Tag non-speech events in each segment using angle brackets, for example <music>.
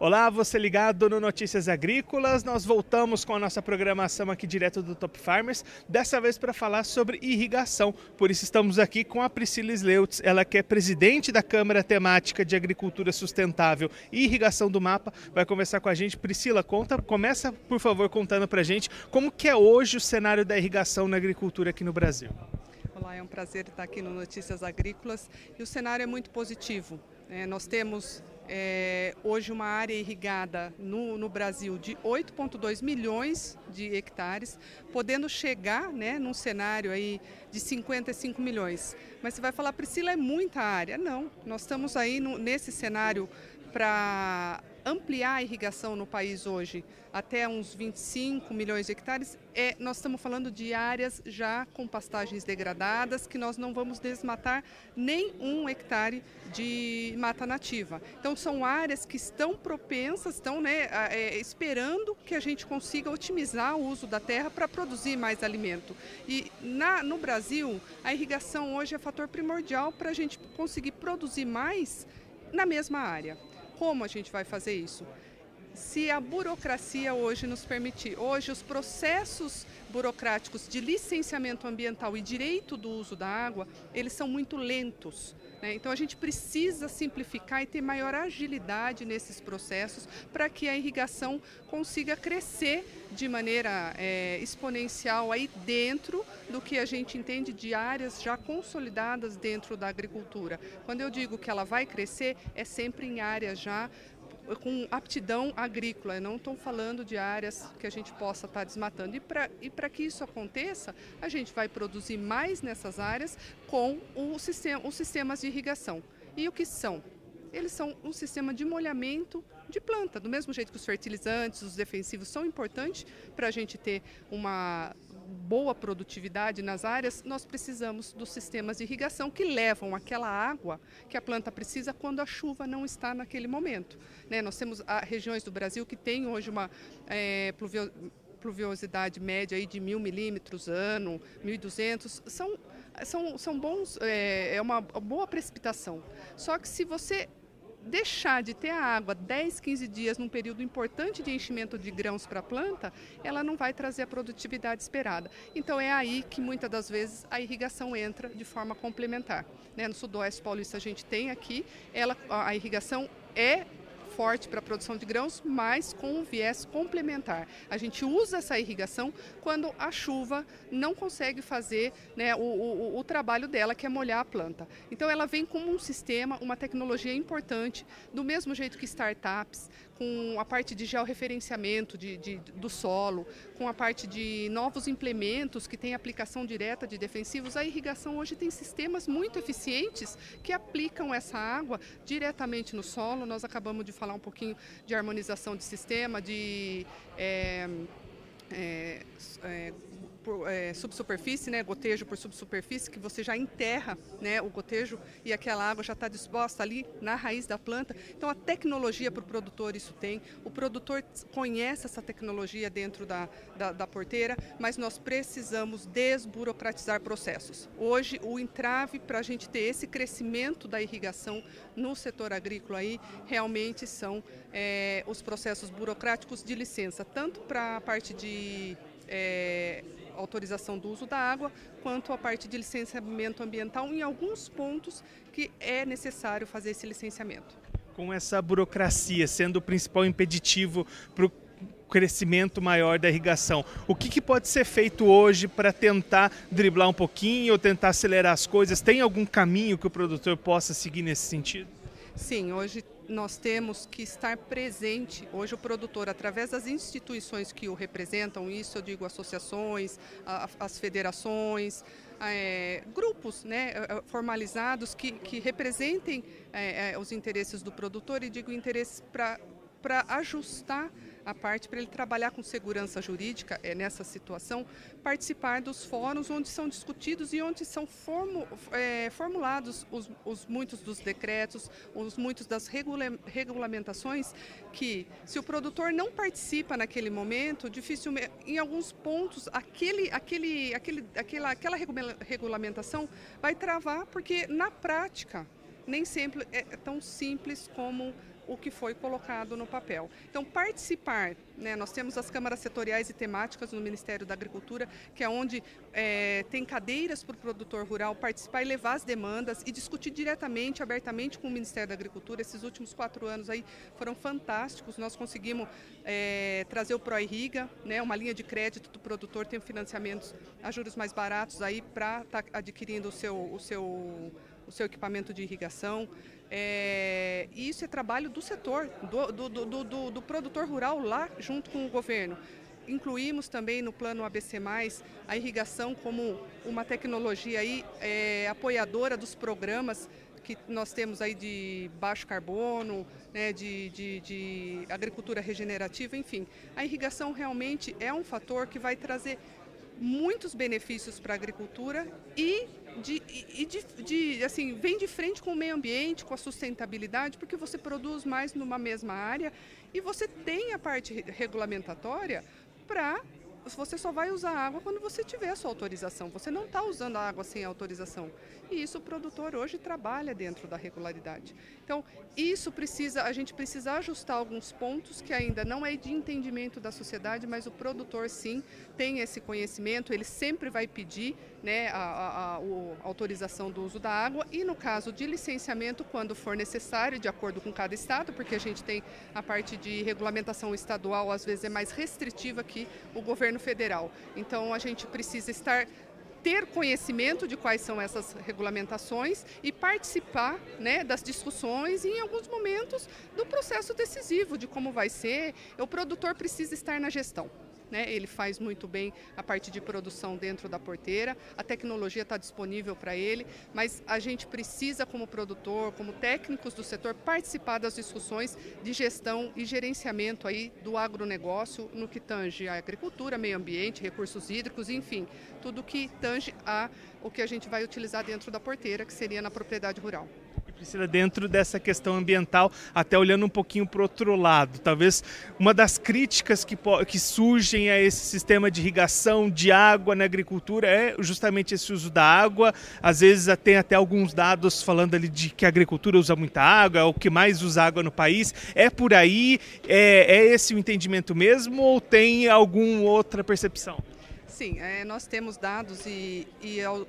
Olá, você ligado no Notícias Agrícolas. Nós voltamos com a nossa programação aqui direto do Top Farmers, dessa vez para falar sobre irrigação. Por isso estamos aqui com a Priscila Sleutz, ela que é presidente da Câmara Temática de Agricultura Sustentável e Irrigação do Mapa. Vai conversar com a gente. Priscila, conta, começa por favor contando para a gente como que é hoje o cenário da irrigação na agricultura aqui no Brasil. Olá, é um prazer estar aqui no Notícias Agrícolas e o cenário é muito positivo. É, nós temos é, hoje uma área irrigada no, no Brasil de 8,2 milhões de hectares, podendo chegar né, num cenário aí de 55 milhões. Mas você vai falar, Priscila, é muita área. Não, nós estamos aí no, nesse cenário para ampliar a irrigação no país hoje até uns 25 milhões de hectares, é, nós estamos falando de áreas já com pastagens degradadas, que nós não vamos desmatar nem um hectare de mata nativa. Então, são áreas que estão propensas, estão né, é, esperando que a gente consiga otimizar o uso da terra para produzir mais alimento. E na, no Brasil, a irrigação hoje é fator primordial para a gente conseguir produzir mais na mesma área. Como a gente vai fazer isso? Se a burocracia hoje nos permitir, hoje os processos burocráticos de licenciamento ambiental e direito do uso da água, eles são muito lentos. Né? Então a gente precisa simplificar e ter maior agilidade nesses processos para que a irrigação consiga crescer de maneira é, exponencial aí dentro do que a gente entende de áreas já consolidadas dentro da agricultura. Quando eu digo que ela vai crescer, é sempre em áreas já com aptidão agrícola, não estou falando de áreas que a gente possa estar tá desmatando. E para que isso aconteça, a gente vai produzir mais nessas áreas com o sistema, os sistemas de irrigação. E o que são? Eles são um sistema de molhamento de planta, do mesmo jeito que os fertilizantes, os defensivos são importantes para a gente ter uma boa produtividade nas áreas, nós precisamos dos sistemas de irrigação que levam aquela água que a planta precisa quando a chuva não está naquele momento. Né? Nós temos regiões do Brasil que têm hoje uma é, pluvio, pluviosidade média aí de mil milímetros ano, 1.200, são, são, são bons, é, é uma boa precipitação. Só que se você deixar de ter a água 10, 15 dias num período importante de enchimento de grãos para a planta, ela não vai trazer a produtividade esperada. Então é aí que muitas das vezes a irrigação entra de forma complementar. Né? No sudoeste paulista a gente tem aqui, ela, a irrigação é forte para a produção de grãos, mas com um viés complementar. A gente usa essa irrigação quando a chuva não consegue fazer né, o, o, o, trabalho dela, que é molhar a planta. Então ela vem como um sistema, uma tecnologia importante, do mesmo jeito que startups, com a parte de georreferenciamento de, de, do solo, com a parte de novos implementos que têm aplicação direta de defensivos, a irrigação hoje tem sistemas muito eficientes que aplicam essa água diretamente no solo. Nós acabamos de falar um pouquinho de harmonização de sistema, de é, é, é, por é, subsuperfície, né, gotejo por subsuperfície, que você já enterra né, o gotejo e aquela água já está disposta ali na raiz da planta. Então a tecnologia para o produtor isso tem. O produtor conhece essa tecnologia dentro da, da, da porteira, mas nós precisamos desburocratizar processos. Hoje o entrave para a gente ter esse crescimento da irrigação no setor agrícola aí realmente são é, os processos burocráticos de licença, tanto para a parte de é, autorização do uso da água, quanto a parte de licenciamento ambiental em alguns pontos que é necessário fazer esse licenciamento. Com essa burocracia sendo o principal impeditivo para o crescimento maior da irrigação. O que, que pode ser feito hoje para tentar driblar um pouquinho ou tentar acelerar as coisas? Tem algum caminho que o produtor possa seguir nesse sentido? Sim, hoje nós temos que estar presente. Hoje o produtor, através das instituições que o representam, isso eu digo associações, as federações, é, grupos né, é, é, formalizados que, que representem os interesses do produtor e digo interesses para ajustar a parte para ele trabalhar com segurança jurídica é, nessa situação, participar dos fóruns onde são discutidos e onde são formu, é, formulados os, os, muitos dos decretos, os muitos das regula, regulamentações que, se o produtor não participa naquele momento, dificilmente, em alguns pontos, aquele, aquele, aquele, aquela, aquela regulamentação vai travar, porque na prática nem sempre é tão simples como o que foi colocado no papel. Então, participar, né, nós temos as câmaras setoriais e temáticas no Ministério da Agricultura, que é onde é, tem cadeiras para o produtor rural participar e levar as demandas e discutir diretamente, abertamente com o Ministério da Agricultura. Esses últimos quatro anos aí foram fantásticos. Nós conseguimos é, trazer o ProIrriga, né, uma linha de crédito do produtor, tem financiamentos a juros mais baratos aí para estar tá adquirindo o seu, o seu, o seu equipamento de irrigação. É, e isso é trabalho do setor, do, do, do, do, produtor rural lá junto com o governo. Incluímos também no plano ABC+, a irrigação como uma tecnologia aí, é, apoiadora dos programas que nós temos aí de baixo carbono, né, de, de, de agricultura regenerativa, enfim. A irrigação realmente é um fator que vai trazer muitos benefícios para a agricultura e, de, e de, de, assim, vem de frente com o meio ambiente, com a sustentabilidade, porque você produz mais numa mesma área e você tem a parte regulamentatória para você só vai usar água quando você tiver a sua autorização. Você não está usando a água sem autorização. E isso o produtor hoje trabalha dentro da regularidade. Então, isso precisa, a gente precisa ajustar alguns pontos que ainda não é de entendimento da sociedade, mas o produtor sim tem esse conhecimento, ele sempre vai pedir né, a, a, a, a autorização do uso da água e no caso de licenciamento, quando for necessário, de acordo com cada estado, porque a gente tem a parte de regulamentação estadual, às vezes é mais restritiva que o governo federal. Então a gente precisa estar ter conhecimento de quais são essas regulamentações e participar né, das discussões e, em alguns momentos, do processo decisivo de como vai ser. O produtor precisa estar na gestão né? ele faz muito bem a parte de produção dentro da porteira, a tecnologia está disponível para ele, mas a gente precisa, como produtor, como técnicos do setor, participar das discussões de gestão e gerenciamento aí do agronegócio no que tange a agricultura, meio ambiente, recursos hídricos, enfim, tudo que tange a o que a gente vai utilizar dentro da porteira, que seria na propriedade rural. Priscila, dentro dessa questão ambiental, até olhando um pouquinho para o outro lado, talvez uma das críticas que, que surgem a esse sistema de irrigação de água na agricultura é justamente esse uso da água. Às vezes tem até alguns dados falando ali de que a agricultura usa muita água, é o que mais usa água no país. É por aí? É, é esse o entendimento mesmo ou tem alguma outra percepção? Sim, é, nós temos dados e, e ao,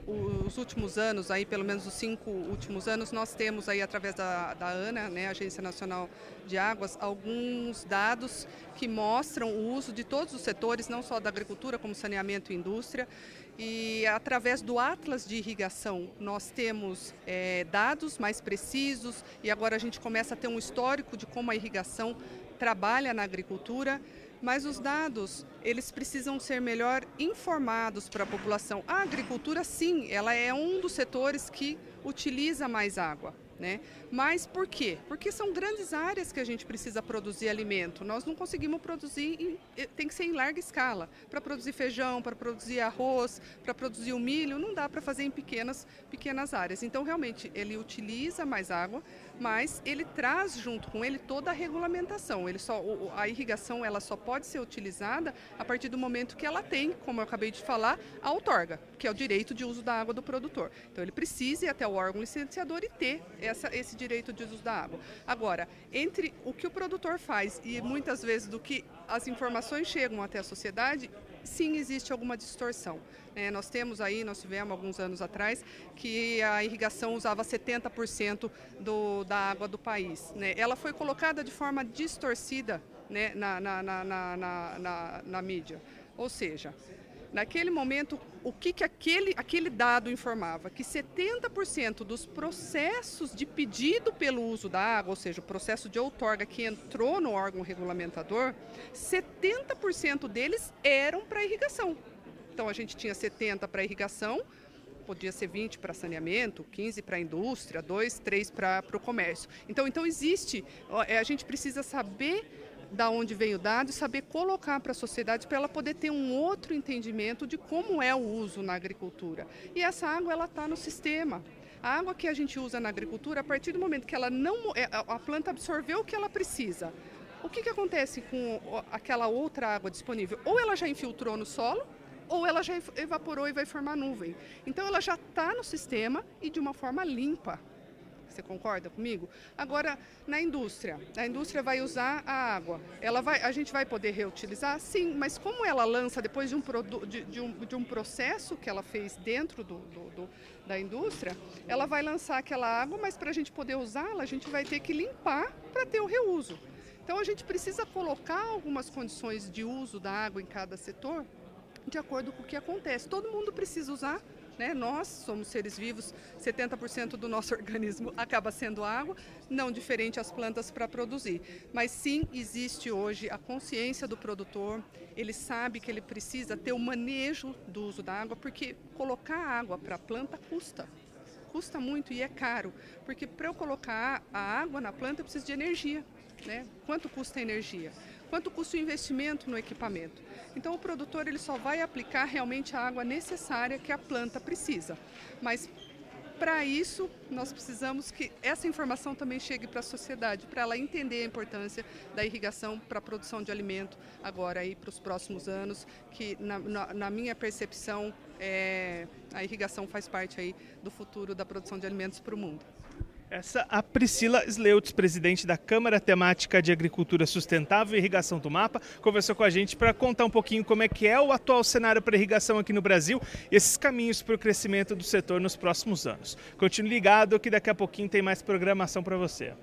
os últimos anos, aí pelo menos os cinco últimos anos, nós temos aí através da, da ANA, né, Agência Nacional de Águas, alguns dados que mostram o uso de todos os setores, não só da agricultura, como saneamento e indústria. E através do Atlas de Irrigação, nós temos é, dados mais precisos e agora a gente começa a ter um histórico de como a irrigação trabalha na agricultura mas os dados eles precisam ser melhor informados para a população. A agricultura, sim, ela é um dos setores que utiliza mais água. Né? Mas por quê? Porque são grandes áreas que a gente precisa produzir alimento. Nós não conseguimos produzir, em, tem que ser em larga escala. Para produzir feijão, para produzir arroz, para produzir o milho, não dá para fazer em pequenas, pequenas áreas. Então, realmente, ele utiliza mais água, mas ele traz junto com ele toda a regulamentação. Ele só, a irrigação ela só pode ser utilizada a partir do momento que ela tem, como eu acabei de falar, a outorga, que é o direito de uso da água do produtor. Então ele precisa ir até o órgão licenciador e ter essa, esse direito de uso da água. Agora, entre o que o produtor faz e muitas vezes do que as informações chegam até a sociedade, sim existe alguma distorção. É, nós temos aí, nós tivemos alguns anos atrás, que a irrigação usava 70% do, da água do país. Né? Ela foi colocada de forma distorcida né, na, na, na, na, mídia. Ou seja, Naquele momento, o que, que aquele, aquele dado informava? Que 70% dos processos de pedido pelo uso da água, ou seja, o processo de outorga que entrou no órgão regulamentador, 70% deles eram para irrigação. Então, a gente tinha 70% para irrigação, podia ser 20 para saneamento, 15 para indústria, 2, 3 para o comércio. Então, então existe, é, a gente precisa saber da onde vem o dado e saber colocar para a sociedade para ela poder ter um outro entendimento de como é o uso na agricultura. E essa água ela está no sistema. A água que a gente usa na agricultura, a partir do momento que ela não é, a planta absorveu o que ela precisa, o que, que acontece com aquela outra água disponível? Ou ela já infiltrou no solo, ou ela já evaporou e vai formar nuvem. Então ela já está no sistema e de uma forma limpa Você concorda comigo? Agora, na indústria, a indústria vai usar a água. Ela vai, a gente vai poder reutilizar? Sim, mas como ela lança depois de um, de, de um, de um processo que ela fez dentro do, do, do, da indústria, ela vai lançar aquela água, mas para a gente poder usá-la, a gente vai ter que limpar para ter o reuso. Então a gente precisa colocar algumas condições de uso da água em cada setor de acordo com o que acontece. Todo mundo precisa usar, né? Nós somos seres vivos, 70% do nosso <laughs> organismo acaba sendo água, não diferente as plantas para produzir. Mas sim, existe hoje a consciência do produtor, ele sabe que ele precisa ter o manejo do uso da água, porque colocar água para a planta custa. Custa muito e é caro, porque para eu colocar a água na planta eu preciso de energia. Né? Quanto custa a energia? Quanto custa o investimento no equipamento? Então o produtor ele só vai aplicar realmente a água necessária que a planta precisa. Mas para isso, nós precisamos que essa informação também chegue para a sociedade, para ela entender a importância da irrigação para a produção de alimento agora aí para os próximos anos, que na, na, na minha percepção é, a irrigação faz parte aí do futuro da produção de alimentos para o mundo. Essa a Priscila Sleutz, presidente da Câmara Temática de Agricultura Sustentável e Irrigação do Mapa, conversou com a gente para contar um pouquinho como é que é o atual cenário para irrigação aqui no Brasil e esses caminhos para o crescimento do setor nos próximos anos. Continue ligado que daqui a pouquinho tem mais programação para você.